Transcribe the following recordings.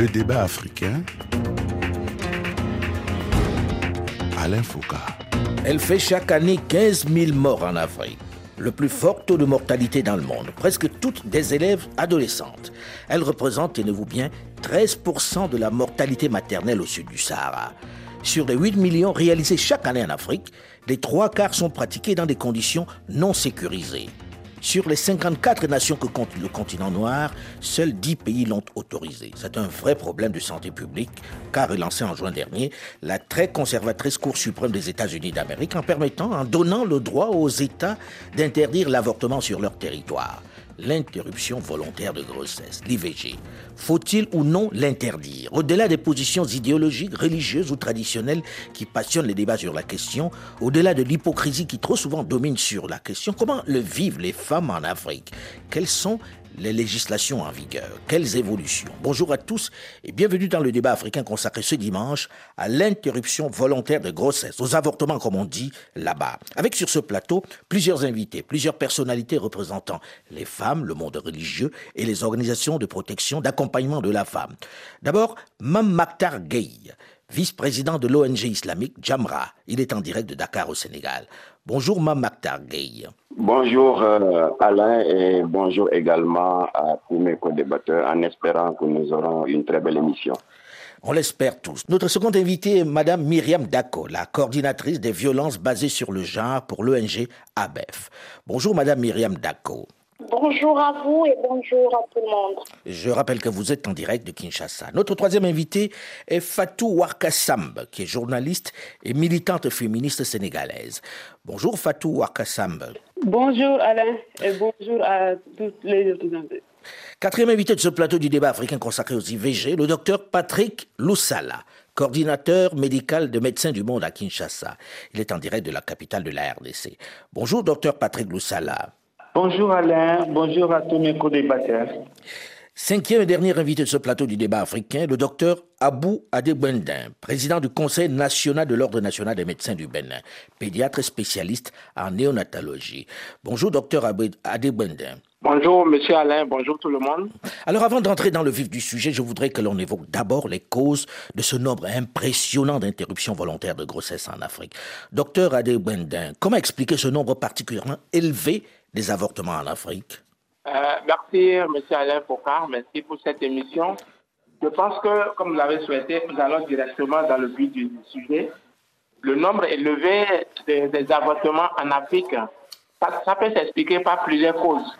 Le débat africain. Alain Foucault. Elle fait chaque année 15 000 morts en Afrique. Le plus fort taux de mortalité dans le monde. Presque toutes des élèves adolescentes. Elle représente, tenez-vous bien, 13% de la mortalité maternelle au sud du Sahara. Sur les 8 millions réalisés chaque année en Afrique, les trois quarts sont pratiqués dans des conditions non sécurisées. Sur les 54 nations que compte le continent noir, seuls 10 pays l'ont autorisé. C'est un vrai problème de santé publique, qu'a relancé en juin dernier la très conservatrice Cour suprême des États-Unis d'Amérique en permettant, en donnant le droit aux États d'interdire l'avortement sur leur territoire l'interruption volontaire de grossesse, l'IVG. Faut-il ou non l'interdire? Au-delà des positions idéologiques, religieuses ou traditionnelles qui passionnent les débats sur la question, au-delà de l'hypocrisie qui trop souvent domine sur la question, comment le vivent les femmes en Afrique? Quels sont les législations en vigueur. Quelles évolutions Bonjour à tous et bienvenue dans le débat africain consacré ce dimanche à l'interruption volontaire de grossesse, aux avortements comme on dit là-bas. Avec sur ce plateau plusieurs invités, plusieurs personnalités représentant les femmes, le monde religieux et les organisations de protection, d'accompagnement de la femme. D'abord, Mam Maktar Gueye, vice-président de l'ONG islamique Jamra. Il est en direct de Dakar au Sénégal. Bonjour Mam Maktar Gueye. Bonjour euh, Alain et bonjour également à tous mes co-débatteurs en espérant que nous aurons une très belle émission. On l'espère tous. Notre seconde invitée est Madame Myriam Dako, la coordinatrice des violences basées sur le genre pour l'ONG ABEF. Bonjour Madame Myriam Dako. Bonjour à vous et bonjour à tout le monde. Je rappelle que vous êtes en direct de Kinshasa. Notre troisième invité est Fatou Warkasamb, qui est journaliste et militante féministe sénégalaise. Bonjour Fatou Warkasamb. Bonjour Alain et bonjour à toutes les autres invités. Quatrième invité de ce plateau du débat africain consacré aux IVG, le docteur Patrick Loussala, coordinateur médical de Médecins du Monde à Kinshasa. Il est en direct de la capitale de la RDC. Bonjour docteur Patrick Loussala. Bonjour Alain, bonjour à tous mes co-débatteurs. Cinquième et dernier invité de ce plateau du débat africain, le docteur Abou Adebwendin, président du Conseil national de l'Ordre national des médecins du Bénin, pédiatre et spécialiste en néonatologie. Bonjour docteur Adebwendin. Bonjour Monsieur Alain, bonjour tout le monde. Alors avant d'entrer dans le vif du sujet, je voudrais que l'on évoque d'abord les causes de ce nombre impressionnant d'interruptions volontaires de grossesse en Afrique. Docteur Adebwendin, comment expliquer ce nombre particulièrement élevé des avortements en Afrique euh, Merci, M. Alain Foucault. Merci pour cette émission. Je pense que, comme vous l'avez souhaité, nous allons directement dans le but du sujet. Le nombre élevé des, avortements en Afrique, ça, peut s'expliquer par plusieurs causes.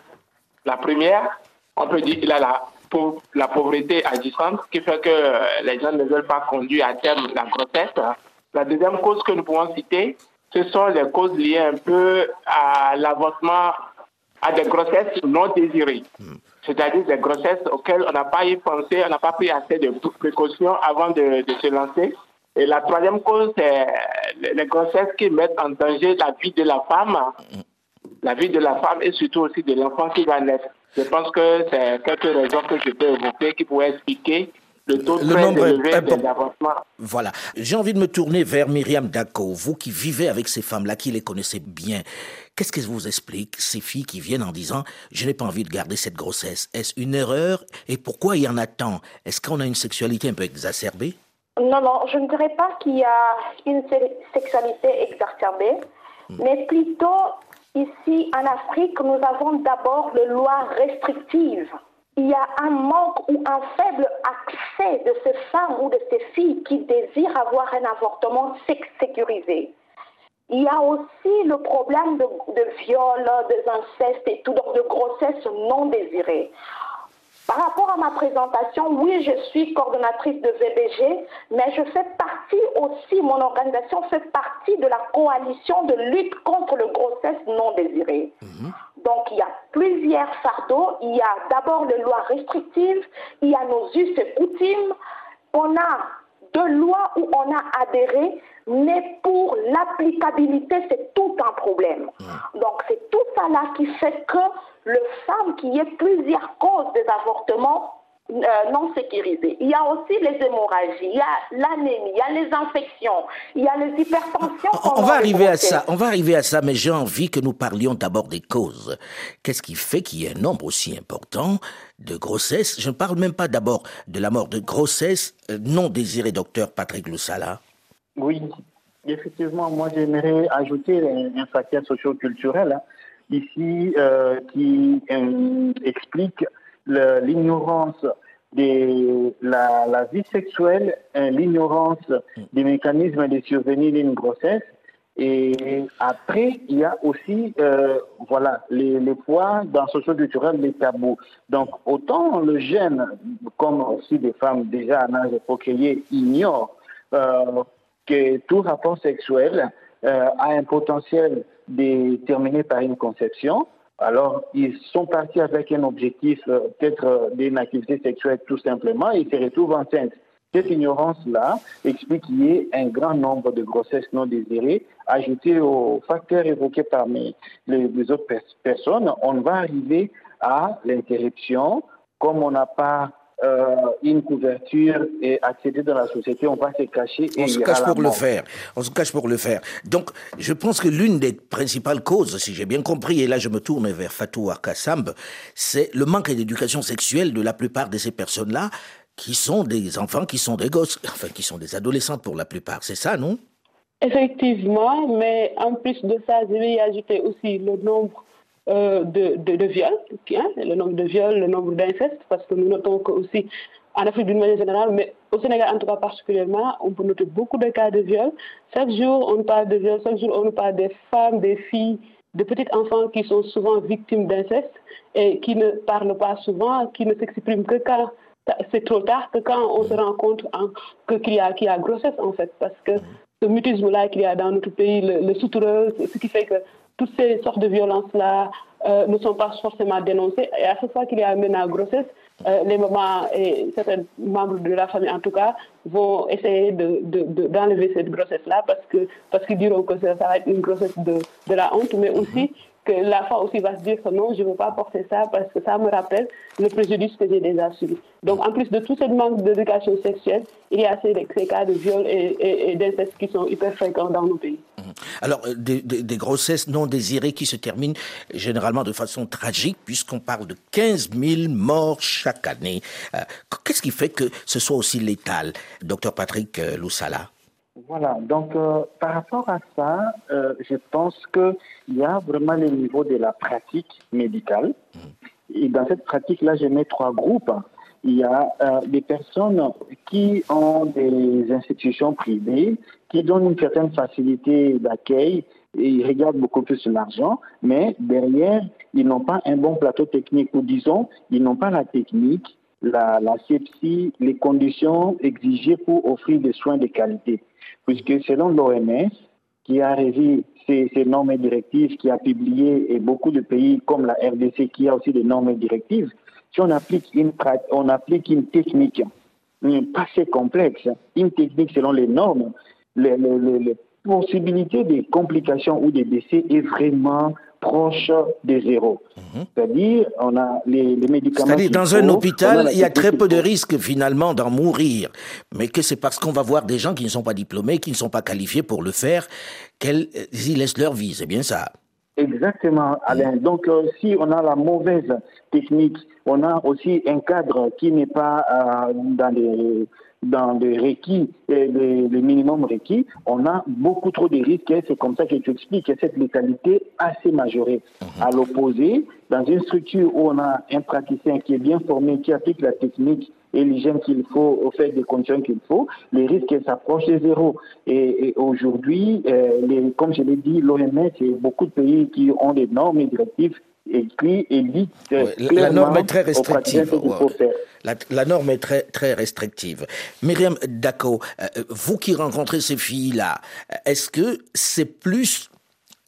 La première, on peut dire qu'il a la, la pauvreté agissante qui fait que les gens ne veulent pas conduire à terme la grossesse. La deuxième cause que nous pouvons citer, ce sont les causes liées un peu à l'avortement, à des grossesses non désirées. Hmm. C'est-à-dire des grossesses auxquelles on n'a pas y pensé, on n'a pas pris assez de précautions avant de, se lancer. Et la troisième cause, c'est les grossesses qui mettent en danger la vie de la femme, hmm. la vie de la femme et surtout aussi de l'enfant qui va naître. Je pense que c'est quelques raisons que je peux évoquer qui pourraient expliquer le taux le nombre élevé Voilà. J'ai envie de me tourner vers Myriam Dako, vous qui vivez avec ces femmes-là, qui les connaissez bien. Qu'est-ce qu'elles vous expliquent, ces filles qui viennent en disant Je n'ai pas envie de garder cette grossesse Est-ce une erreur Et pourquoi il y en a tant? Est-ce qu'on a une sexualité un peu exacerbée? Non, non, je ne dirais pas qu'il y a une sexualité exacerbée, hmm. mais plutôt ici en Afrique, nous avons d'abord des lois restrictives il y a un manque ou un faible accès de ces femmes ou de ces filles qui désirent avoir un avortement sécurisé. Il y a aussi le problème de, de viol, d'inceste et tout, donc de grossesse non désirée. Par rapport à ma présentation, oui, je suis coordonnatrice de VBG, mais je fais partie aussi, mon organisation fait partie de la coalition de lutte contre le grossesse non désirée. Mhm. Donc, il y a plusieurs fardeaux. Il y a d'abord les lois restrictives, il y a nos us et coutumes. On a deux lois où on a adhéré, mais pour l'applicabilité, c'est tout un problème. Donc, c'est tout ça là qui fait que le femme qui ait plusieurs causes des avortements, euh, non sécurisées. Il y a aussi les hémorragies, il y a l'anémie, il y a les infections, il y a les hypertensions. On, va arriver à ça, on va arriver à ça, mais j'ai envie que nous parlions d'abord des causes. Qu'est-ce qui fait qu'il y ait un nombre aussi important de grossesses? Je ne parle même pas d'abord de la mort de grossesse euh, non désirée, docteur Patrick Loussala. Oui, effectivement, moi j'aimerais ajouter un, facteur socio-culturel hein, ici euh, qui explique l'ignorance de la, vie sexuelle, euh, l'ignorance des mécanismes de survenir d'une grossesse. Et après, il y a aussi, euh, voilà, les, poids dans socio-culturel, les tabous. Donc, autant le jeune, comme aussi des femmes déjà en âge de procréer, ignorent euh, que tout rapport sexuel a un potentiel de terminer par une conception, alors, ils sont partis avec un objectif, euh, peut-être euh, d'une activité sexuelle tout simplement, et ils se retrouvent enceintes. Cette ignorance-là explique qu'il y ait un grand nombre de grossesses non désirées. Ajouté aux facteurs évoqués par les, les autres personnes, on va arriver à l'interruption. Comme on n'a pas une couverture et accéder dans la société, on va se cacher. Et on se cache pour le faire. On se cache pour le faire. Donc, je pense que l'une des principales causes, si j'ai bien compris, et là je me tourne vers Fatou Arkassamb, c'est le manque d'éducation sexuelle de la plupart de ces personnes-là, qui sont des enfants, qui sont des gosses, enfin qui sont des adolescentes pour la plupart. C'est ça, non? Effectivement, mais en plus de ça, je vais y ajouter aussi le nombre euh, de, de, viols, hein, le nombre de viols, le nombre d'incestes, parce que nous notons que aussi en Afrique d'une manière générale, mais au Sénégal en tout cas particulièrement, on peut noter beaucoup de cas de viol. Chaque jour, on parle de viol, chaque jour, on parle des femmes, des filles, de petits enfants qui sont souvent victimes d'inceste et qui ne parlent pas souvent, qui ne s'expriment que quand c'est trop tard, que quand on se rend compte qu'il y, a, grossesse en fait, parce que ce mutisme-là qu'il y a dans notre pays, le, le ce qui fait que toutes ces sortes de violences-là euh, ne sont pas forcément dénoncées. Et à chaque fois qu'il y a un grossesse, euh, les mamans et certains membres de la famille, en tout cas, vont essayer d'enlever de, cette grossesse-là parce qu'ils parce qu'ils diront que ça, va être une grossesse de, de la honte, mais aussi que la femme aussi va se dire que non, je ne veux pas porter ça parce que ça me rappelle le préjudice que j'ai déjà subi. Donc, en plus de tout ce manque d'éducation sexuelle, il y a ces, cas de viol et, d'inceste qui sont hyper fréquents dans nos pays. Mhm. Alors, euh, des, grossesses non désirées qui se terminent généralement de façon tragique, puisqu'on parle de 15 000 morts chaque année. Euh, qu'est-ce qui fait que ce soit aussi létal, docteur Patrick euh, Loussala? Voilà, donc euh, par rapport à ça, euh, je pense qu'il y a vraiment le niveau de la pratique médicale. Et dans cette pratique-là, je mets trois groupes. Il y a euh, des personnes qui ont des institutions privées, qui donnent une certaine facilité d'accueil et ils regardent beaucoup plus l'argent, mais derrière, ils n'ont pas un bon plateau technique, ou disons, ils n'ont pas la technique, la, la sepsie, les conditions exigées pour offrir des soins de qualité puisque selon l'OMS, qui a révisé ces, normes et directives, qui a publié, et beaucoup de pays comme la RDC qui a aussi des normes et directives, si on applique une, on applique une technique pas assez complexe, une technique selon les normes, les, les possibilités de complications ou de décès est vraiment proche de zéro. Mhm. C'est-à-dire, on a les, médicaments. C'est-à-dire, dans un hôpital, il y a très peu de risques finalement d'en mourir, mais que c'est parce qu'on va voir des gens qui ne sont pas diplômés, qui ne sont pas qualifiés pour le faire, qu'ils y laissent leur vie. C'est bien ça. Exactement, Alain. Donc, euh, si on a la mauvaise technique, on a aussi un cadre qui n'est pas euh, dans les dans les requis, les, les minimums requis, on a beaucoup trop de risques et c'est comme ça que tu expliques cette létalité assez majorée. Mhm. À l'opposé, dans une structure où on a un praticien qui est bien formé, qui applique la technique et l'hygiène qu'il faut, au fait des conditions qu'il faut, les risques s'approchent de zéro. Et, aujourd'hui, euh, comme je l'ai dit, l'OMS et beaucoup de pays qui ont des normes et directives écrit et dit la norme est très restrictive. La, norme est très très restrictive. Myriam Dako, euh, vous qui rencontrez ces filles-là, est-ce que c'est plus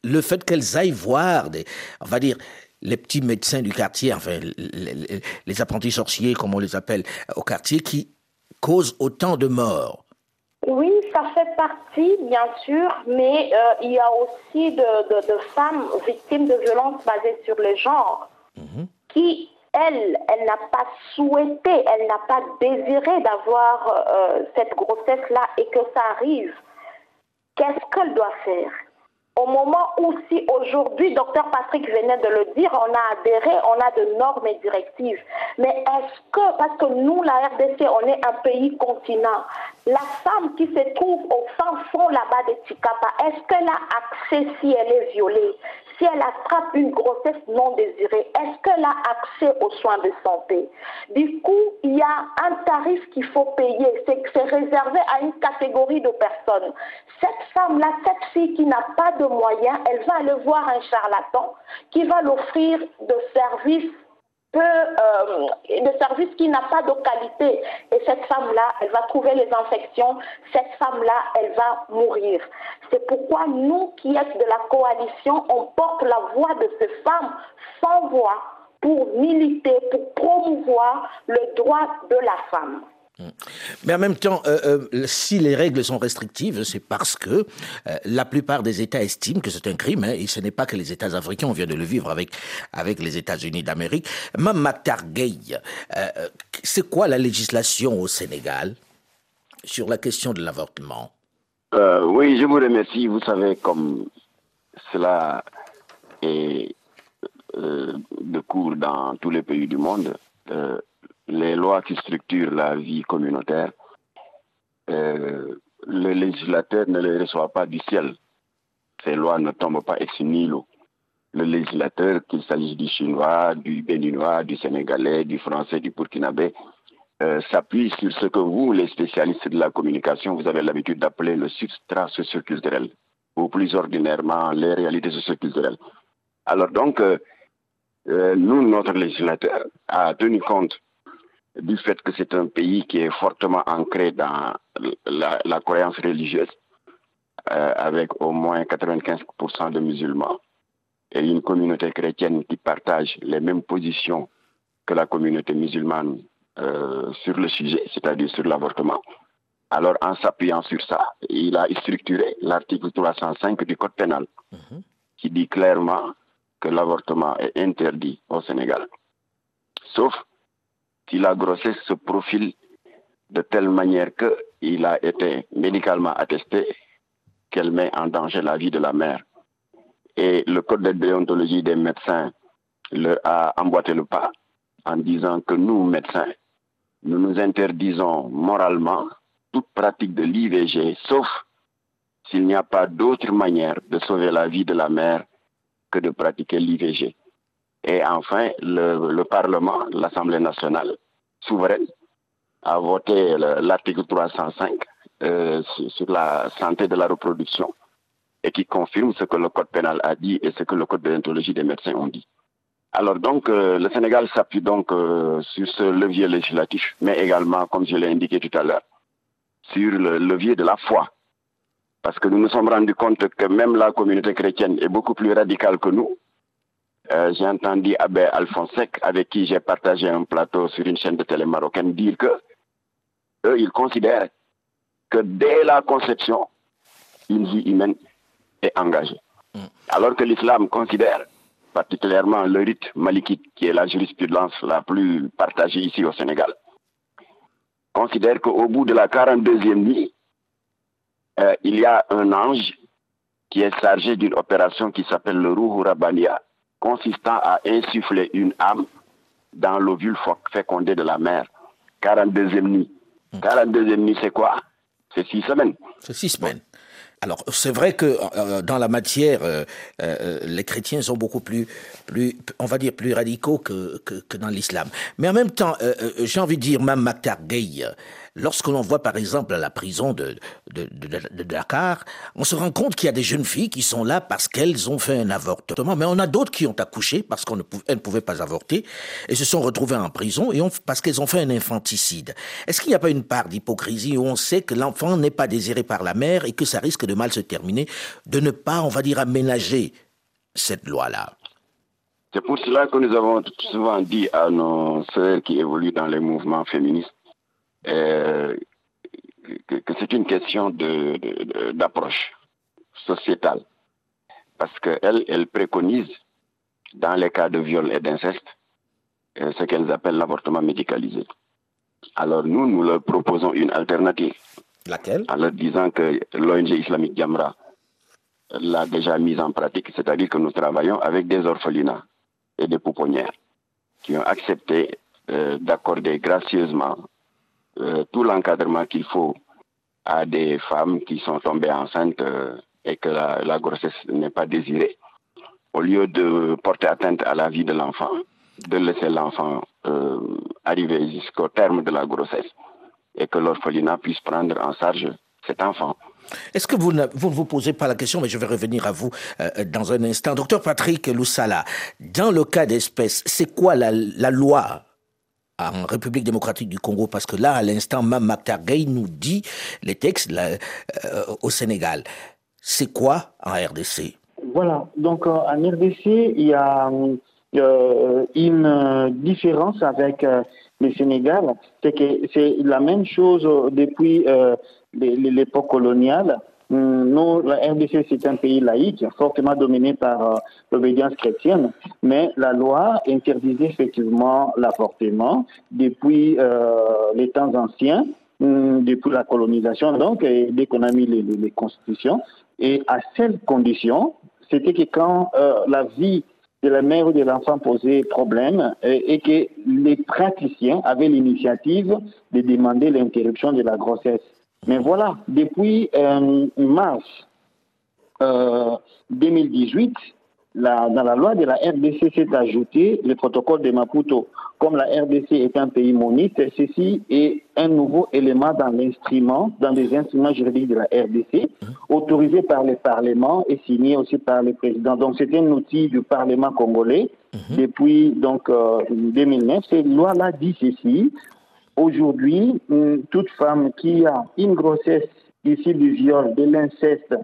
le fait qu'elles aillent voir des, on va dire, les petits médecins du quartier, enfin les, les apprentis sorciers comme on les appelle au quartier, qui causent autant de morts? Oui, ça fait partie, bien sûr, mais euh, il y a aussi de, femmes victimes de violences basées sur le genre mhm. qui elle, elle n'a pas souhaité, elle n'a pas désiré d'avoir euh, cette grossesse-là et que ça arrive, qu'est-ce qu'elle doit faire? Au moment où, si aujourd'hui, docteur Patrick venait de le dire, on a adhéré, on a de normes et directives. Mais est-ce que, parce que nous, la RDC, on est un pays continent, la femme qui se trouve au fin fond là-bas de Ticapa, est-ce qu'elle a accès si elle est violée? Si elle attrape une grossesse non désirée, est-ce qu'elle a accès aux soins de santé? Du coup, il y a un tarif qu'il faut payer. C'est réservé à une catégorie de personnes. Cette femme-là, cette fille qui n'a pas de elle va aller voir un charlatan qui va l'offrir de services peu, euh, de services qui n'a pas de qualité. Et cette femme-là, elle va trouver les infections. Cette femme-là, elle va mourir. C'est pourquoi nous qui êtes de la coalition, on porte la voix de ces femmes sans voix pour militer, pour promouvoir le droit de la femme. Mais en même temps, euh, euh, si les règles sont restrictives, c'est parce que euh, la plupart des États estiment que c'est un crime, hein, et ce n'est pas que les États africains, on vient de le vivre avec, avec les États-Unis d'Amérique. Mme Matarguey, c'est quoi la législation au Sénégal sur la question de l'avortement? Oui, je vous remercie. Vous savez, comme cela est de cours dans tous les pays du monde, les lois qui structurent la vie communautaire, euh, le législateur ne les reçoit pas du ciel. Ces lois ne tombent pas ex nihilo. Le législateur, qu'il s'agisse du chinois, du béninois, du sénégalais, du français, du burkinabé, euh, s'appuie sur ce que vous, les spécialistes de la communication, vous avez l'habitude d'appeler le substrat socioculturel, ou plus ordinairement les réalités socioculturelles. Alors donc, euh, nous, notre législateur a tenu compte du fait que c'est un pays qui est fortement ancré dans la, croyance religieuse, euh, avec au moins 95% de musulmans, et une communauté chrétienne qui partage les mêmes positions que la communauté musulmane euh, sur le sujet, c'est-à-dire sur l'avortement. Alors, en s'appuyant sur ça, il a structuré l'article 305 du Code pénal, mhm. qui dit clairement que l'avortement est interdit au Sénégal, sauf si la grossesse se profile de telle manière qu'il a été médicalement attesté qu'elle met en danger la vie de la mère. Et le code de déontologie des médecins le a emboîté le pas en disant que nous, médecins, nous nous interdisons moralement toute pratique de l'IVG, sauf s'il n'y a pas d'autre manière de sauver la vie de la mère que de pratiquer l'IVG. Et enfin, le, Parlement, l'Assemblée nationale, souveraine, a voté l'article 305 euh, sur la santé de la reproduction et qui confirme ce que le code pénal a dit et ce que le code de l'intologie des médecins ont dit. Alors donc, euh, le Sénégal s'appuie donc euh, sur ce levier législatif, mais également, comme je l'ai indiqué tout à l'heure, sur le levier de la foi. Parce que nous nous sommes rendus compte que même la communauté chrétienne est beaucoup plus radicale que nous, euh, j'ai entendu Abbé Alphonsec, avec qui j'ai partagé un plateau sur une chaîne de télé marocaine, dire que eux, ils considèrent que dès la conception, une vie humaine est engagée. Mm. Alors que l'islam considère, particulièrement le rite malikite, qui est la jurisprudence la plus partagée ici au Sénégal, considère qu'au bout de la 42e nuit, euh, il y a un ange qui est chargé d'une opération qui s'appelle le Ruhu Rabbania, consistant à insuffler une âme dans l'ovule fécondé de la mère. 42e nuit. 42e nuit, c'est quoi? C'est six semaines. C'est six semaines. Alors c'est vrai que euh, dans la matière, euh, euh, les chrétiens sont beaucoup plus, plus, on va dire plus radicaux que, que, dans l'islam. Mais en même temps, j'ai envie de dire, même Maktar Gay, Lorsque l'on voit par exemple à la prison de, Dakar, on se rend compte qu'il y a des jeunes filles qui sont là parce qu'elles ont fait un avortement, mais on a d'autres qui ont accouché parce qu'elles ne, pouvaient pas avorter et se sont retrouvées en prison parce qu'elles ont fait un infanticide. Est-ce qu'il n'y a pas une part d'hypocrisie où on sait que l'enfant n'est pas désiré par la mère et que ça risque de mal se terminer, de ne pas, on va dire, aménager cette loi-là? C'est pour cela que nous avons souvent dit à nos sœurs qui évoluent dans les mouvements féministes euh, que, c'est une question d'approche sociétale. Parce qu'elle elle préconise, dans les cas de viol et d'inceste, euh, ce qu'elles appellent l'avortement médicalisé. Alors nous, nous leur proposons une alternative. Laquelle? En leur disant que l'ONG islamique Jamra l'a déjà mise en pratique, c'est-à-dire que nous travaillons avec des orphelinats et des pouponnières qui ont accepté euh, d'accorder gracieusement euh, tout l'encadrement qu'il faut à des femmes qui sont tombées enceintes euh, et que la, grossesse n'est pas désirée. Au lieu de porter atteinte à la vie de l'enfant, de laisser l'enfant euh, arriver jusqu'au terme de la grossesse et que l'orphelinat puisse prendre en charge cet enfant. Est-ce que vous ne vous, ne vous posez pas la question, mais je vais revenir à vous dans un instant. Docteur Patrick Loussala, dans le cas d'espèce, c'est quoi la loi en République démocratique du Congo Parce que là, à l'instant, Mme Gay nous dit les textes euh, au Sénégal. C'est quoi en RDC Voilà, donc euh, en RDC, il y a euh, une différence avec le Sénégal, c'est que c'est la même chose depuis l'é- l'époque coloniale. Hum, Nous, la RDC, c'est un pays laïque, fortement dominé par euh, l'obédience chrétienne, mais la loi interdisait effectivement l'avortement depuis euh, les temps anciens, hum, depuis la colonisation, donc, et dès qu'on a mis les, les- constitutions. Et à seule condition, c'était que quand euh, la vie de la mère ou de l'enfant posait problème et que les praticiens avaient l'initiative de demander l'interruption de la grossesse. Mais voilà, depuis euh, mars euh, 2018, la- dans la loi de la RDC s'est ajouté le protocole de Maputo. Comme la RDC est un pays monite, ceci est un nouveau élément dans l'instrument, dans les instruments juridiques de la RDC, autorisé par le Parlement et signé aussi par le président. Donc c'est un outil du Parlement congolais depuis donc euh, 2009. Cette loi-là dit ceci. Aujourd'hui, toute femme qui a une grossesse issue du viol, de l'inceste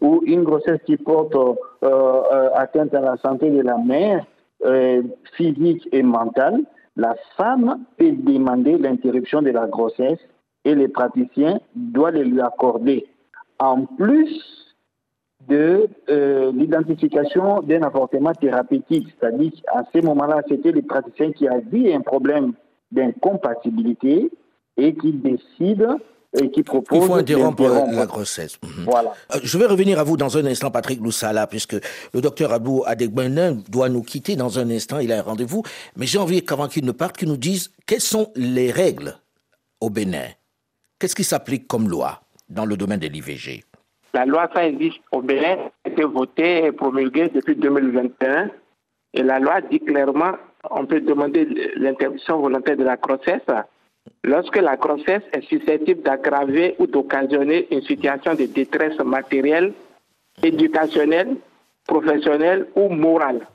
ou une grossesse qui porte euh, euh, atteinte à la santé de la mère, euh, physique et mentale, la femme peut demander l'interruption de la grossesse et les praticiens doivent le lui accorder. En plus de l'identification d'un avortement thérapeutique, c'est-à-dire à ce moment-là, c'était les praticiens qui avaient un problème d'incompatibilité et qui décident et qui Il proposent faut interrompre la grossesse. Mhm. Voilà. Euh, Je vais revenir à vous dans un instant, Patrick Loussala, puisque le docteur Abou Adegbenin doit nous quitter dans un instant. Il a un rendez-vous. Mais j'ai envie qu'avant qu'il ne parte, qu'il nous dise quelles sont les règles au Bénin. Qu'est-ce qui s'applique comme loi dans le domaine de l'IVG La loi, ça existe au Bénin, a été votée et promulguée depuis 2021. Et la loi dit clairement on peut demander l'interruption volontaire de la grossesse lorsque la grossesse est susceptible d'aggraver ou d'occasionner une situation de détresse matérielle, éducationnelle, professionnelle ou morale.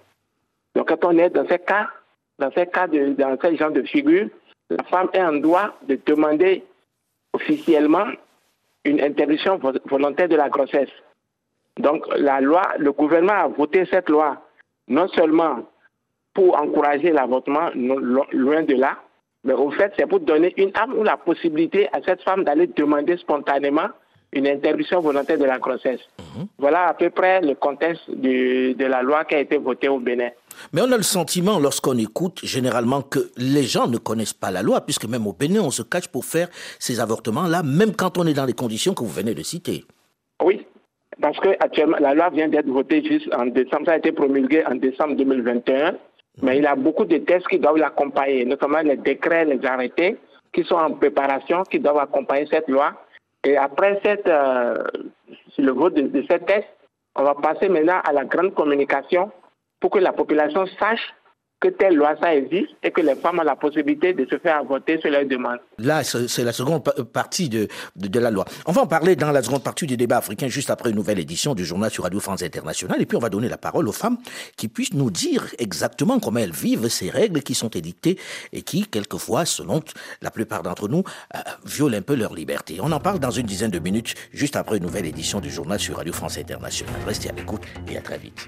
Donc quand on est dans ces cas, dans ces cas de, dans ce genre de figure, la femme est en droit de demander officiellement une interruption vo- volontaire de la grossesse. Donc la loi, le gouvernement a voté cette loi non seulement pour encourager l'avortement, loin de là, mais au fait c'est pour donner une âme ou la possibilité à cette femme d'aller demander spontanément une interruption volontaire de la grossesse. Voilà à peu près le contexte de, de la loi qui a été votée au Bénin. Mais on a le sentiment, lorsqu'on écoute, généralement, que les gens ne connaissent pas la loi, puisque même au Bénin, on se cache pour faire ces avortements-là, même quand on est dans les conditions que vous venez de citer. Oui, parce que actuellement la loi vient d'être votée juste en décembre, ça a été promulgué en décembre 2021, mais il y a beaucoup de textes qui doivent l'accompagner, notamment les décrets, les arrêtés qui sont en préparation, qui doivent accompagner cette loi. Et après cette, euh, le vote de, de ces textes, on va passer maintenant à la grande communication pour que la population sache que telle loi ça existe et que les femmes ont la possibilité de se faire avorter sur leur demande. Là, c'est la seconde pa- partie de, de, de la loi. On va en parler dans la seconde partie du débat africain, juste après une nouvelle édition du journal sur Radio France Internationale. Et puis, on va donner la parole aux femmes qui puissent nous dire exactement comment elles vivent ces règles qui sont édictées et qui, quelquefois, selon la plupart d'entre nous, euh, violent un peu leur liberté. On en parle dans une dizaine de minutes, juste après une nouvelle édition du journal sur Radio France Internationale. Restez à l'écoute et à très vite.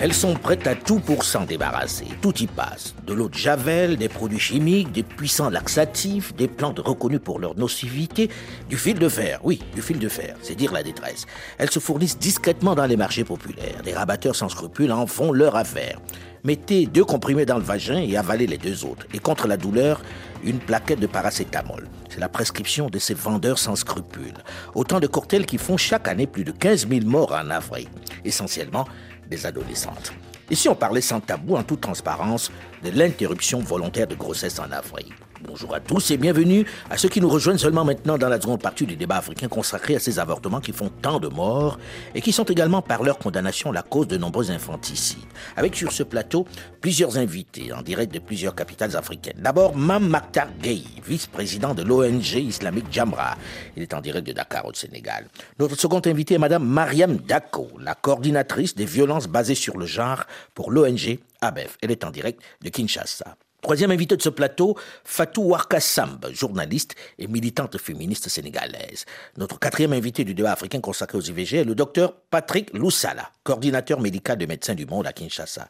Elles sont prêtes à tout pour s'en débarrasser. Tout y passe. De l'eau de javel, des produits chimiques, des puissants laxatifs, des plantes reconnues pour leur nocivité, du fil de fer. Oui, du fil de fer, c'est dire la détresse. Elles se fournissent discrètement dans les marchés populaires. Des rabatteurs sans scrupules en font leur affaire. Mettez deux comprimés dans le vagin et avalez les deux autres. Et contre la douleur, une plaquette de paracétamol. C'est la prescription de ces vendeurs sans scrupules. Autant de cocktails qui font chaque année plus de 15 000 morts en Afrique. Essentiellement des adolescentes. Ici, on parlait sans tabou, en toute transparence, de l'interruption volontaire de grossesse en Afrique. Bonjour à tous et bienvenue à ceux qui nous rejoignent seulement maintenant dans la seconde partie du débat africain consacré à ces avortements qui font tant de morts et qui sont également par leur condamnation la cause de nombreux infanticides. Avec sur ce plateau plusieurs invités en direct de plusieurs capitales africaines. D'abord, Mam Maktar Gueye, vice-président de l'ONG islamique Jamra. Il est en direct de Dakar au Sénégal. Notre second invité est Madame Mariam Dako, la coordinatrice des violences basées sur le genre pour l'ONG ABEF. Elle est en direct de Kinshasa. Troisième invité de ce plateau, Fatou Warka Samb, journaliste et militante féministe sénégalaise. Notre quatrième invité du débat africain consacré aux IVG est le docteur Patrick Loussala, coordinateur médical de Médecins du Monde à Kinshasa.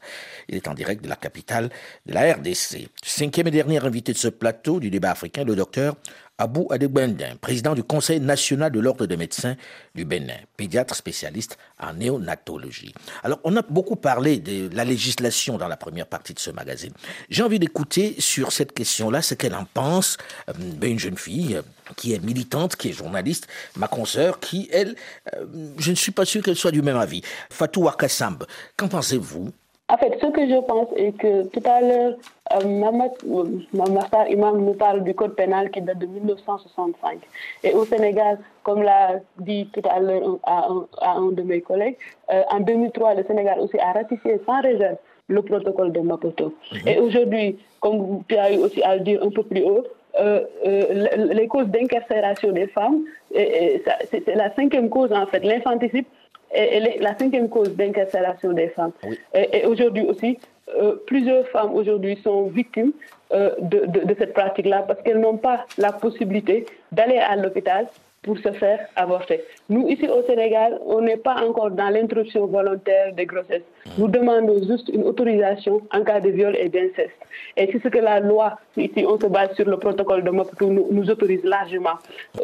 Il est en direct de la capitale de la RDC. Cinquième et dernier invité de ce plateau du débat africain, le docteur Abou Adebendin, président du Conseil national de l'Ordre des médecins du Bénin, pédiatre spécialiste en néonatologie. Alors, on a beaucoup parlé de la législation dans la première partie de ce magazine. J'ai envie d'écouter sur cette question-là ce qu'elle en pense, euh, une jeune fille qui est militante, qui est journaliste, ma consoeur, qui, elle, euh, je ne suis pas sûr qu'elle soit du même avis. Fatou Wakasamb, qu'en pensez-vous en fait, ce que je pense est que tout à l'heure, euh, Mamata Imam nous parle du code pénal qui date de 1965. Et au Sénégal, comme l'a dit tout à l'heure à, un de mes collègues, euh, en 2003, le Sénégal aussi a ratifié sans réserve le protocole de Maputo. Mhm. Et aujourd'hui, comme tu as eu aussi à le dire un peu plus haut, euh, euh, les causes d'incarcération des femmes, c'est la cinquième cause en fait, l'infanticide est la cinquième cause d'incarcération des femmes. Et, aujourd'hui aussi, euh, plusieurs femmes aujourd'hui sont victimes euh, de, de, cette pratique-là parce qu'elles n'ont pas la possibilité d'aller à l'hôpital pour se faire avorter. Nous, ici au Sénégal, on n'est pas encore dans l'interruption volontaire des grossesses. Mmh. Nous demandons juste une autorisation en cas de viol et d'inceste. Et c'est ce que la loi, ici on se base sur le protocole de Maputo, nous, nous autorise largement.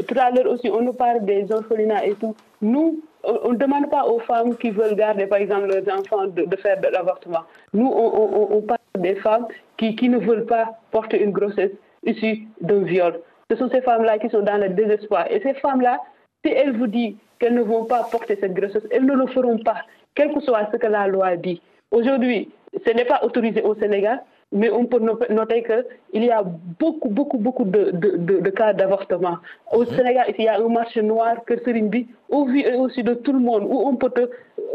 Tout à l'heure aussi, on nous parle des orphelinats et tout. Nous, on ne demande pas aux femmes qui veulent garder, par exemple, leurs enfants de, faire de l'avortement. Nous, on, parle des femmes qui, qui, ne veulent pas porter une grossesse issue d'un viol. Ce sont ces femmes-là qui sont dans le désespoir. Et ces femmes-là, si elles vous disent qu'elles ne vont pas porter cette grossesse, elles ne le feront pas, quel que soit ce que la loi dit. Aujourd'hui, ce n'est pas autorisé au Sénégal, mais on peut noter qu'il y a beaucoup, beaucoup, beaucoup de, de, de, cas d'avortement. Au mhm. Sénégal, il y a un marché noir que Serimbi, au vu aussi de tout le monde, où on peut te,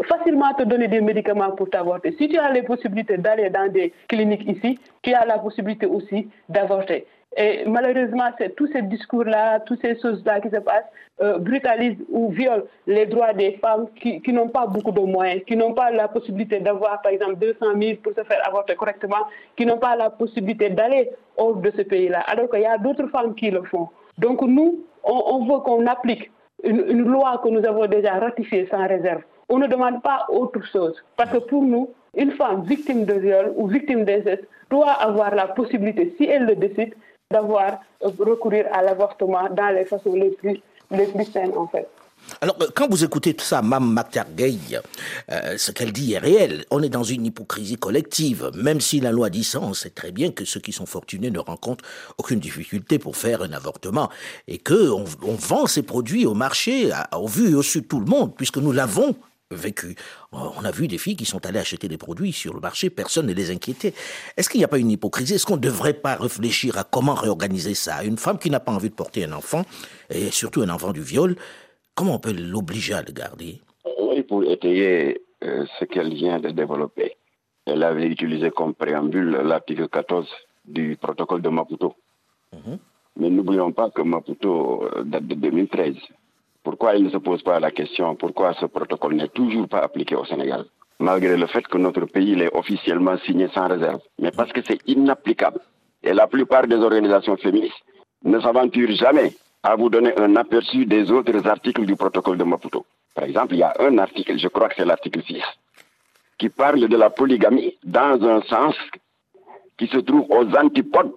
facilement te donner des médicaments pour t'avorter. Si tu as les possibilités d'aller dans des cliniques ici, tu as la possibilité aussi d'avorter. Et malheureusement, c'est tous ces discours-là, toutes ces choses-là qui se passent, euh, brutalisent ou violent les droits des femmes qui, n'ont pas beaucoup de moyens, qui n'ont pas la possibilité d'avoir, par exemple, 200 000 pour se faire avorter correctement, qui n'ont pas la possibilité d'aller hors de ce pays-là, alors qu'il y a d'autres femmes qui le font. Donc nous, on, veut qu'on applique une, une loi que nous avons déjà ratifiée sans réserve. On ne demande pas autre chose. Parce que pour nous, une femme victime de viol ou victime d'inceste doit avoir la possibilité, si elle le décide, d'avoir euh, recourir à l'avortement dans les façons les plus, les plus saines, en fait. Alors, euh, quand vous écoutez tout ça, Mme McTargay, euh, ce qu'elle dit est réel. On est dans une hypocrisie collective. Même si la loi dit ça, on sait très bien que ceux qui sont fortunés ne rencontrent aucune difficulté pour faire un avortement. Et qu'on on vend ces produits au marché, au vu et au su de tout le monde, puisque nous l'avons vécu. On a vu des filles qui sont allées acheter des produits sur le marché, personne ne les inquiétait. Est-ce qu'il n'y a pas une hypocrisie? Est-ce qu'on ne devrait pas réfléchir à comment réorganiser ça? Une femme qui n'a pas envie de porter un enfant, et surtout un enfant du viol, comment on peut l'obliger à le garder? Oui, pour étayer euh, ce qu'elle vient de développer, elle avait utilisé comme préambule l'article 14 du protocole de Maputo. Mhm. Mais n'oublions pas que Maputo euh, date de 2013. Pourquoi il ne se pose pas la question pourquoi ce protocole n'est toujours pas appliqué au Sénégal Malgré le fait que notre pays l'ait officiellement signé sans réserve. Mais parce que c'est inapplicable. Et la plupart des organisations féministes ne s'aventurent jamais à vous donner un aperçu des autres articles du protocole de Maputo. Par exemple, il y a un article, je crois que c'est l'article 6, qui parle de la polygamie dans un sens qui se trouve aux antipodes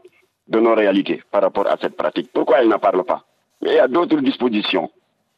de nos réalités par rapport à cette pratique. Pourquoi elle n'en parle pas? Mais il y a d'autres dispositions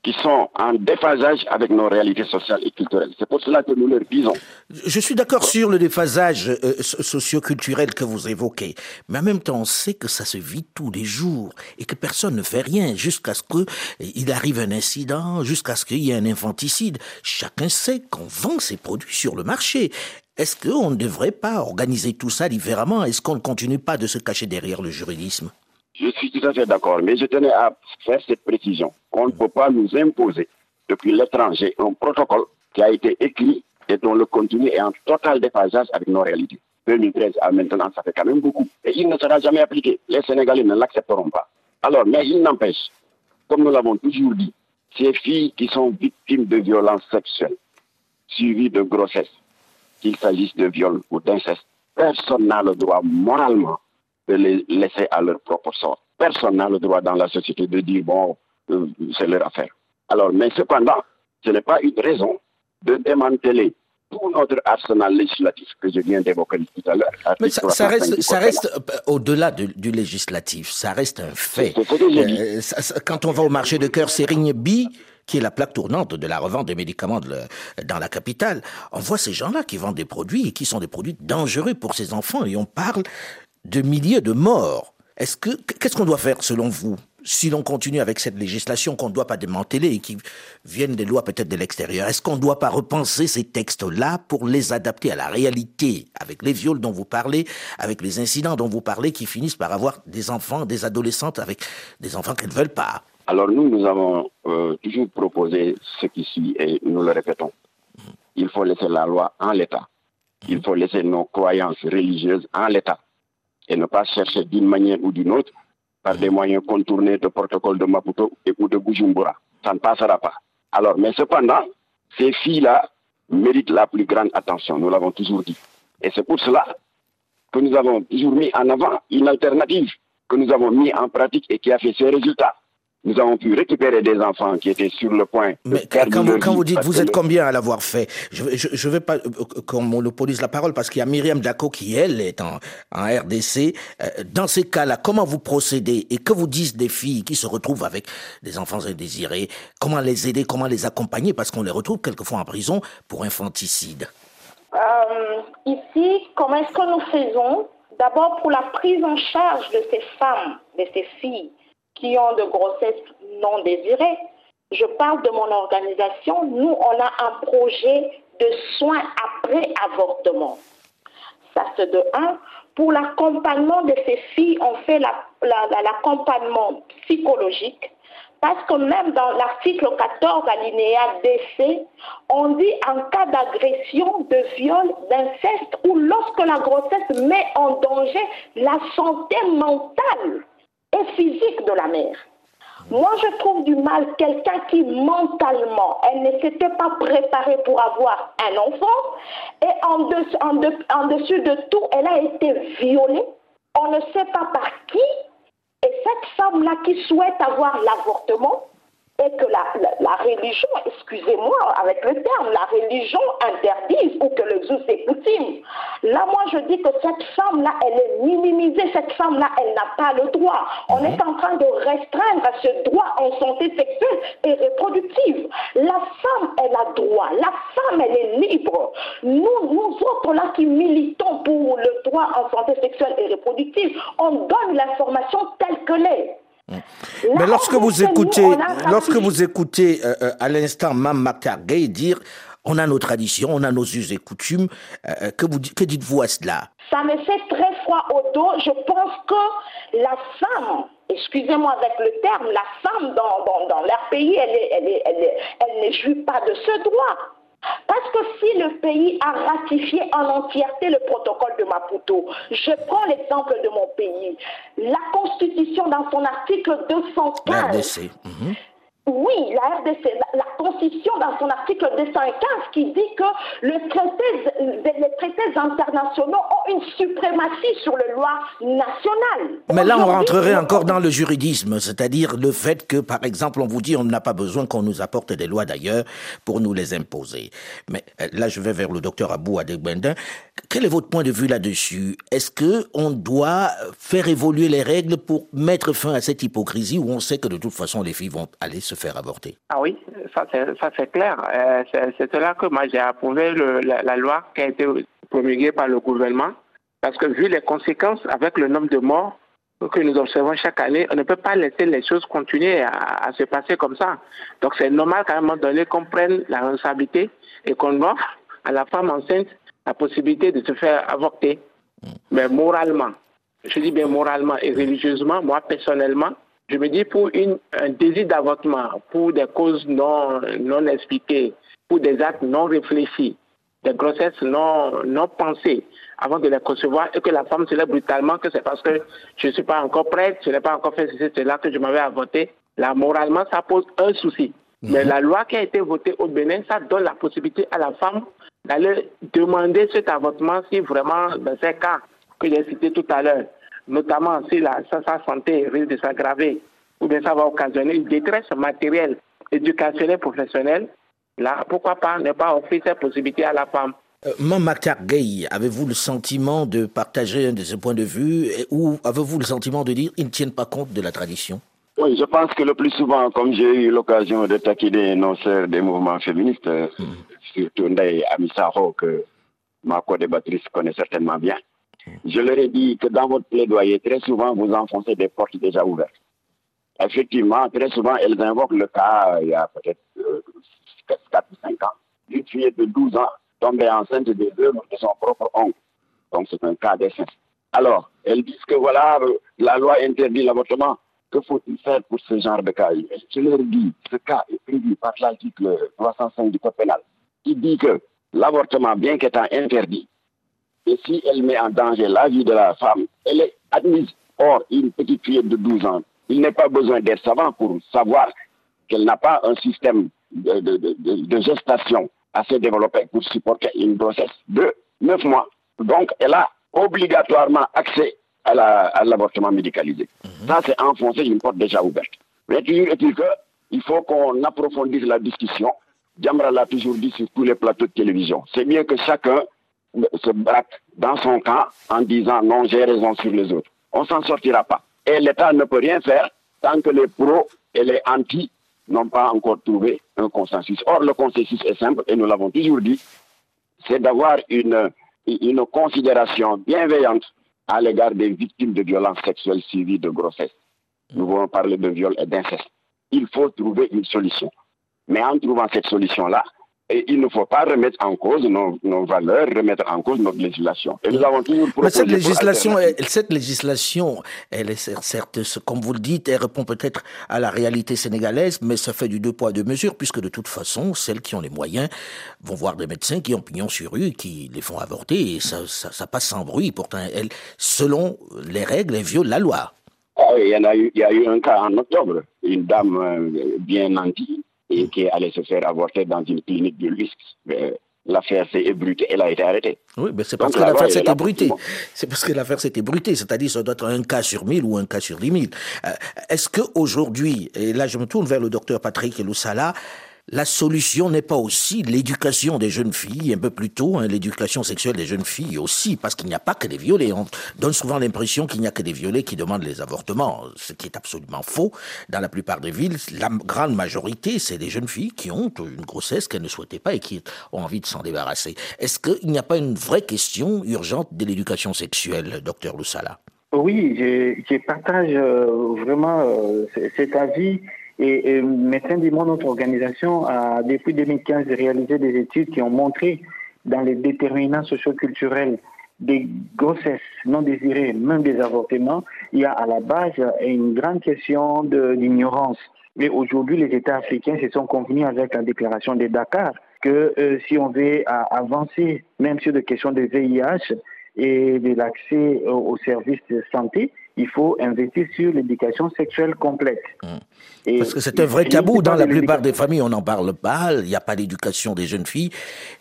qui sont en déphasage avec nos réalités sociales et culturelles. C'est pour cela que nous leur disons. Je suis d'accord sur le déphasage euh, socio-culturel que vous évoquez, mais en même temps, on sait que ça se vit tous les jours et que personne ne fait rien jusqu'à ce qu'il arrive un incident, jusqu'à ce qu'il y ait un infanticide. Chacun sait qu'on vend ses produits sur le marché. Est-ce qu'on ne devrait pas organiser tout ça différemment? Est-ce qu'on ne continue pas de se cacher derrière le juridisme? Je suis tout à fait d'accord, mais je tenais à faire cette précision qu'on ne peut pas nous imposer depuis l'étranger un protocole qui a été écrit et dont le contenu est en total déphasage avec nos réalités. 2013 à maintenant, ça fait quand même beaucoup. Et il ne sera jamais appliqué. Les Sénégalais ne l'accepteront pas. Alors, mais il n'empêche, comme nous l'avons toujours dit, ces filles qui sont victimes de violences sexuelles, suivies de grossesse, qu'il s'agisse de viol ou d'inceste, personne n'a le droit moralement de les laisser à leur propre sort. Personne n'a le droit dans la société de dire, bon, euh, c'est leur affaire. Alors, mais cependant, ce n'est pas une raison de démanteler tout notre arsenal législatif que je viens d'évoquer tout à l'heure. Mais ça, reste, ça reste au-delà du, législatif, ça reste un fait. Euh, quand on va au marché de cœur Sérigne B, qui est la plaque tournante de la revente des médicaments dans la capitale, on voit ces gens-là qui vendent des produits et qui sont des produits dangereux pour ces enfants et on parle de milliers de morts. Est-ce que qu'est-ce qu'on doit faire selon vous si l'on continue avec cette législation qu'on ne doit pas démanteler et qui viennent des lois peut-être de l'extérieur, est-ce qu'on ne doit pas repenser ces textes-là pour les adapter à la réalité, avec les viols dont vous parlez, avec les incidents dont vous parlez, qui finissent par avoir des enfants, des adolescentes avec des enfants qu'elles ne veulent pas? Alors nous, nous avons euh, toujours proposé ce qui suit et nous le répétons. Il faut laisser la loi en l'état. Il faut laisser nos croyances religieuses en l'état et ne pas chercher d'une manière ou d'une autre par des moyens contournés de protocole de Maputo et ou de Bujumbura. Ça ne passera pas. Alors, mais cependant, ces filles-là méritent la plus grande attention, nous l'avons toujours dit. Et c'est pour cela que nous avons toujours mis en avant une alternative que nous avons mis en pratique et qui a fait ses résultats nous avons pu récupérer des enfants qui étaient sur le point. Mais quand, vous, quand vous, dites, vous êtes combien à l'avoir fait? Je ne vais pas euh, qu'on monopolise la parole parce qu'il y a Myriam Dako qui, elle, est en, en RDC. Euh, dans ces cas-là, comment vous procédez et que vous disent des filles qui se retrouvent avec des enfants indésirés? Comment les aider Comment les accompagner? Parce qu'on les retrouve quelquefois en prison pour infanticide. Euh, ici, comment est-ce que nous faisons? D'abord pour la prise en charge de ces femmes, de ces filles qui ont de grossesses non désirées. Je parle de mon organisation. Nous, on a un projet de soins après avortement. Ça, c'est de un. Pour l'accompagnement de ces filles, on fait l'accompagnement psychologique. Parce que même dans l'article 14, alinéa DC, on dit en cas d'agression, de viol, d'inceste ou lorsque la grossesse met en danger la santé mentale physique de la mère. Moi, je trouve du mal quelqu'un qui mentalement, elle ne s'était pas préparée pour avoir un enfant et en, en, dessus de tout, elle a été violée. On ne sait pas par qui. Et cette femme-là qui souhaite avoir l'avortement, et que la, la, religion, excusez-moi avec le terme, la religion interdise ou que le us est coutume. Là, moi, je dis que cette femme-là, elle est minimisée. Cette femme-là, elle n'a pas le droit. On mhm. est en train de restreindre ce droit en santé sexuelle et reproductive. La femme, elle a droit. La femme, elle est libre. Nous, nous autres là qui militons pour le droit en santé sexuelle et reproductive, on donne l'information telle que l'est. Mais lorsque vous écoutez, lorsque vous écoutez euh, euh, à l'instant Mme McCargay dire on a nos traditions, on a nos us et coutumes, euh, que, vous, que dites-vous à cela? Ça me fait très froid au dos. Je pense que la femme, excusez-moi avec le terme, la femme dans, dans, leur pays, elle, elle, elle, elle ne joue pas de ce droit. Parce que si le pays a ratifié en entièreté le protocole de Maputo, je prends l'exemple de mon pays, la Constitution dans son article 215 Oui, la RDC, la, Constitution dans son article 215 qui dit que le traité, les traités internationaux ont une suprématie sur les lois nationales. Mais là, on rentrerait encore dans le juridisme, c'est-à-dire le fait que, par exemple, on vous dit on n'a pas besoin qu'on nous apporte des lois d'ailleurs pour nous les imposer. Mais euh, là, je vais vers le docteur Abou Adegbendin. Quel est votre point de vue là-dessus? Est-ce que on doit faire évoluer les règles pour mettre fin à cette hypocrisie où on sait que de toute façon les filles vont aller se faire avorter Ah oui, ça c'est clair. Euh, c'est cela que moi j'ai approuvé la, loi qui a été promulguée par le gouvernement parce que vu les conséquences avec le nombre de morts que nous observons chaque année, on ne peut pas laisser les choses continuer à, se passer comme ça. Donc c'est normal qu'à un moment donné qu'on prenne la responsabilité et qu'on offre à la femme enceinte la possibilité de se faire avorter. Mais moralement, je dis bien moralement et religieusement, moi personnellement, je me dis pour une, un désir d'avortement, pour des causes non, non expliquées, pour des actes non réfléchis, des grossesses non, non pensées avant de les concevoir et que la femme se lève brutalement que c'est parce que je ne suis pas encore prête, je n'ai pas encore fait ceci, cela que je m'avais avorté. Là, moralement, ça pose un souci. Mais mhm. la loi qui a été votée au Bénin, ça donne la possibilité à la femme d'aller demander cet avortement si vraiment, dans ces cas que j'ai cités tout à l'heure, notamment si la, sa, santé risque de s'aggraver ou bien ça va occasionner une détresse matérielle, éducationnelle, professionnelle, là, pourquoi pas ne pas offrir cette possibilité à la femme? Euh, Mamakar Gay, avez-vous le sentiment de partager un de ce points de vue ou avez-vous le sentiment de dire qu'ils ne tiennent pas compte de la tradition? Oui, je pense que le plus souvent, comme j'ai eu l'occasion de taquiner sœurs des mouvements féministes, mm. surtout Ndeye Amisaro, que ma co-débattrice connaît certainement bien, je leur ai dit que dans votre plaidoyer, très souvent, vous enfoncez des portes déjà ouvertes. Effectivement, très souvent, elles invoquent le cas, il y a peut-être 4 ou 5 ans, d'une fille de 12 ans tombée enceinte des œuvres de son propre oncle. Donc, c'est un cas d'essence. Alors, elles disent que voilà, la loi interdit l'avortement. Que faut-il faire pour ce genre de cas? Je leur dis, ce cas est prévu par l'article 305 du Code pénal, qui dit que l'avortement, bien qu'étant interdit, et si elle met en danger la vie de la femme, elle est admise. Or, une petite fille de 12 ans, il n'est pas besoin d'être savant pour savoir qu'elle n'a pas un système de, gestation assez développé pour supporter une grossesse de 9 mois. Donc, elle a obligatoirement accès à l'avortement médicalisé. Mhm. Ça, c'est enfoncer une porte déjà ouverte. Mais toujours est-il qu'il faut qu'on approfondisse la discussion. Diamra l'a toujours dit sur tous les plateaux de télévision. C'est mieux que chacun se braque dans son camp en disant non, j'ai raison sur les autres. On s'en sortira pas. Et l'État ne peut rien faire tant que les pros et les anti n'ont pas encore trouvé un consensus. Or, le consensus est simple, et nous l'avons toujours dit, c'est d'avoir une, une considération bienveillante à l'égard des victimes de violences sexuelles suivies de grossesse. Nous voulons parler de viol et d'inceste. Il faut trouver une solution. Mais en trouvant cette solution-là, et il ne faut pas remettre en cause nos, valeurs, remettre en cause notre législation. Et nous avons toujours Mais cette législation, elle, cette législation, elle est certes, comme vous le dites, elle répond peut-être à la réalité sénégalaise, mais ça fait du deux poids deux mesures, puisque de toute façon, celles qui ont les moyens vont voir des médecins qui ont pignon sur rue, qui les font avorter, et ça, ça, passe sans bruit. Pourtant, selon les règles, elle viole la loi. Ah il, y en a eu, il y a eu un cas en octobre, une dame euh, bien nantie et qui est allée se faire avorter dans une clinique de luxe. L'affaire s'est ébruitée, elle a été arrêtée. Oui, mais c'est parce que l'affaire s'est ébruitée. C'est parce que l'affaire s'est ébruitée, c'est-à-dire ça doit être un cas sur mille ou un cas sur dix mille. Euh, est-ce qu'aujourd'hui, et là je me tourne vers le docteur Patrick Loussala, la solution n'est pas aussi l'éducation des jeunes filles, un peu plus tôt, hein, l'éducation sexuelle des jeunes filles aussi, parce qu'il n'y a pas que des violés. On donne souvent l'impression qu'il n'y a que des violés qui demandent les avortements, ce qui est absolument faux. Dans la plupart des villes, la grande majorité, c'est des jeunes filles qui ont une grossesse qu'elles ne souhaitaient pas et qui ont envie de s'en débarrasser. Est-ce qu'il n'y a pas une vraie question urgente de l'éducation sexuelle, docteur Loussala? Oui, je, partage euh, vraiment euh, cet avis. Et, Médecins du Monde, notre organisation, a depuis 2015 réalisé des études qui ont montré dans les déterminants socioculturels des grossesses non désirées, même des avortements, il y a à la base une grande question d'ignorance. Mais aujourd'hui, les États africains se sont convenus avec la déclaration de Dakar que euh, si on veut avancer, même sur des questions de VIH, et de l'accès aux services de santé, il faut investir sur l'éducation sexuelle complète. Mmh. Parce que c'est un vrai tabou. Dans la plupart des familles, on n'en parle pas. Il n'y a pas d'éducation des jeunes filles.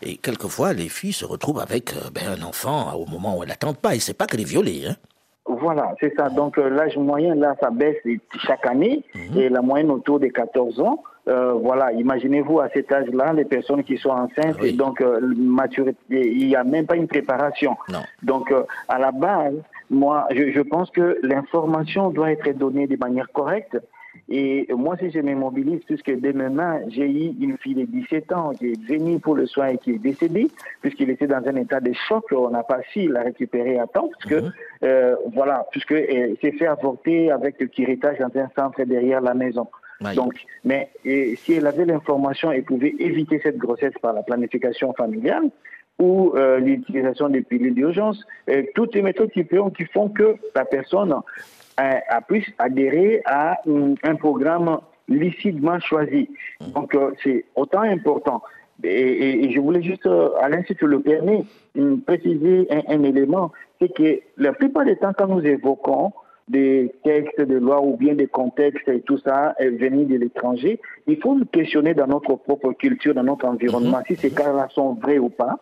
Et quelquefois, les filles se retrouvent avec euh, ben, un enfant au moment où elles n'attendent pas. Et c'est pas qu'elle est violée. Hein. Voilà, c'est ça. Donc euh, l'âge moyen, là, ça baisse chaque année. Mmh. Et la moyenne autour des 14 ans. Euh, voilà, imaginez-vous à cet âge-là, les personnes qui sont enceintes, et donc euh, maturité, il n'y a même pas une préparation. Non. Donc euh, à la base, moi, je, je pense que l'information doit être donnée de manière correcte. Et moi, si je m'immobilise, puisque dès maintenant, j'ai eu une fille de 17 ans qui est venue pour le soin et qui est décédée, puisqu'il était dans un état de choc, on n'a pas su la récupérer à temps, puisque, Mhm. euh, voilà, puisqu'elle s'est fait avorter avec le curettage dans un centre derrière la maison. Donc, mais et, si elle avait l'information, elle pouvait éviter cette grossesse par la planification familiale ou euh, l'utilisation des pilules d'urgence, euh, toutes les méthodes qui, font- qui font que la personne a, a pu adhérer à hum, un programme lucidement choisi. Donc, euh, c'est autant important. Et, et- et je voulais juste, euh, Alain, si tu le permets, préciser un, un élément, c'est que la plupart des temps, quand nous évoquons des textes de loi ou bien des contextes et tout ça euh, venus de l'étranger, il faut nous questionner dans notre propre culture, dans notre environnement, si ces cas-là sont vrais ou pas.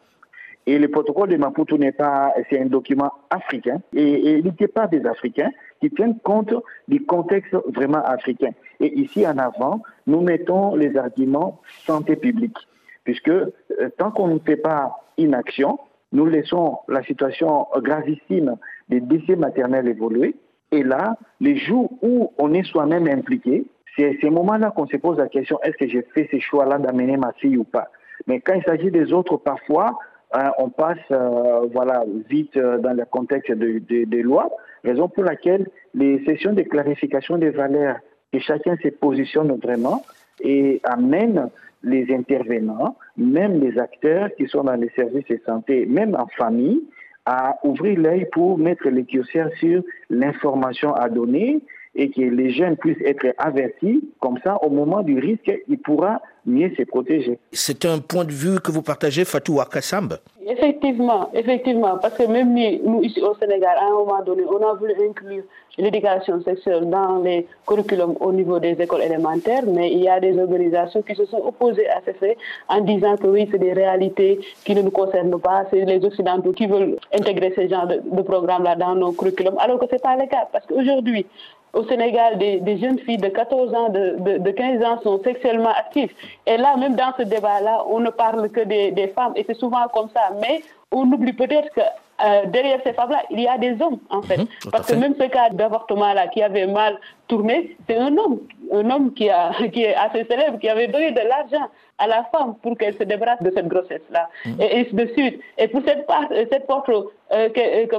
Et le protocole de Maputo n'est pas, c'est un document africain et, et il n'était pas des Africains qui tiennent compte du contexte vraiment africain. Et ici en avant, nous mettons les arguments santé publique, puisque euh, tant qu'on ne fait pas une action, nous laissons la situation gravissime des décès maternels évoluer. Et là, les jours où on est soi-même impliqué, c'est ces moments-là qu'on se pose la question est-ce que j'ai fait ces choix-là d'amener ma fille ou pas? Mais quand il s'agit des autres, parfois, hein, on passe euh, voilà, vite euh, dans le contexte de- de- des lois, raison pour laquelle les sessions de clarification des valeurs, que chacun se positionne vraiment et amène les intervenants, même les acteurs qui sont dans les services de santé, même en famille, à ouvrir l'œil pour mettre les curseurs sur l'information à donner et que les jeunes puissent être avertis. Comme ça, au moment du risque, il pourra mieux se protéger. C'est un point de vue que vous partagez, Fatou Akasamb Effectivement, effectivement, parce que même nous, nous, ici au Sénégal, à un moment donné, on a voulu inclure l'éducation sexuelle dans les curriculums au niveau des écoles élémentaires, mais il y a des organisations qui se sont opposées à ce fait en disant que oui, c'est des réalités qui ne nous concernent pas, c'est les Occidentaux qui veulent intégrer ce genre de, de programme-là dans nos curriculums, alors que ce n'est pas le cas, parce qu'aujourd'hui, au Sénégal, des, jeunes filles de 14 ans, de, de, de, 15 ans sont sexuellement actives. Et là, même dans ce débat-là, on ne parle que des, des femmes, et c'est souvent comme ça. Mais on oublie peut-être que euh, derrière ces femmes-là, il y a des hommes, en fait. Mmh, Parce fait. que même ce cas d'avortement-là qui avait mal tourné, c'est un homme, un homme qui, a, qui est assez célèbre, qui avait donné de l'argent à la femme pour qu'elle se débarrasse de cette grossesse-là, mmh. et ainsi de suite. Et pour cette, part, cette porte euh, que, que,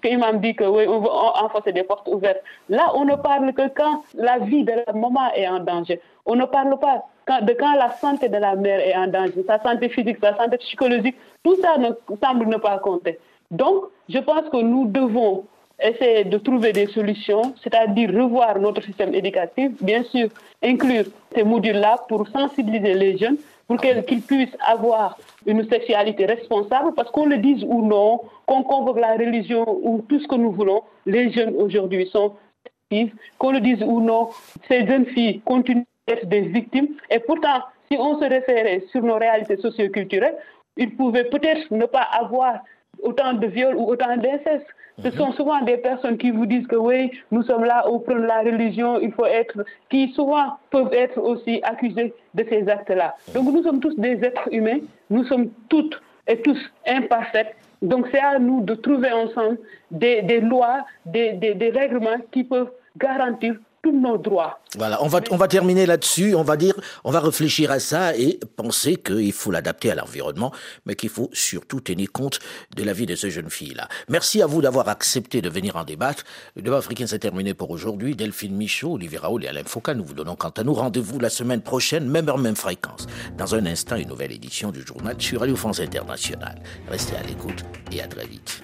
que Imam dit que oui, on veut enfoncer des portes ouvertes, là, on ne parle que quand la vie de la maman est en danger. On ne parle pas de quand la santé de la mère est en danger, sa santé physique, sa santé psychologique, tout ça ne, semble ne pas compter. Donc, je pense que nous devons essayer de trouver des solutions, c'est-à-dire revoir notre système éducatif, bien sûr, inclure ces modules-là pour sensibiliser les jeunes, pour qu'ils qu puissent avoir une sexualité responsable, parce qu'on le dise ou non, qu'on convoque la religion ou tout ce que nous voulons, les jeunes aujourd'hui sont actifs, qu'on le dise ou non, ces jeunes filles continuent d'être des victimes, et pourtant, si on se référait sur nos réalités socioculturelles, ils pouvaient peut-être ne pas avoir autant de viols ou autant d'inceste. Ce sont souvent des personnes qui vous disent que oui, nous sommes là au prendre la religion, il faut être, qui souvent peuvent être aussi accusés de ces actes-là. Donc nous sommes tous des êtres humains, nous sommes toutes et tous imparfaits. Donc c'est à nous de trouver ensemble des, des lois, des, des, des règlements qui peuvent garantir tous nos droits. Voilà, on va, on va terminer là-dessus. On va dire, on va réfléchir à ça et penser qu'il faut l'adapter à l'environnement, mais qu'il faut surtout tenir compte de la vie de ces jeunes filles-là. Merci à vous d'avoir accepté de venir en débattre. Le débat africain s'est terminé pour aujourd'hui. Delphine Michaud, Olivier Raoul et Alain Foucault, nous vous donnons quant à nous rendez-vous la semaine prochaine, même heure, même fréquence. Dans un instant, une nouvelle édition du journal sur Radio France Internationale. Restez à l'écoute et à très vite.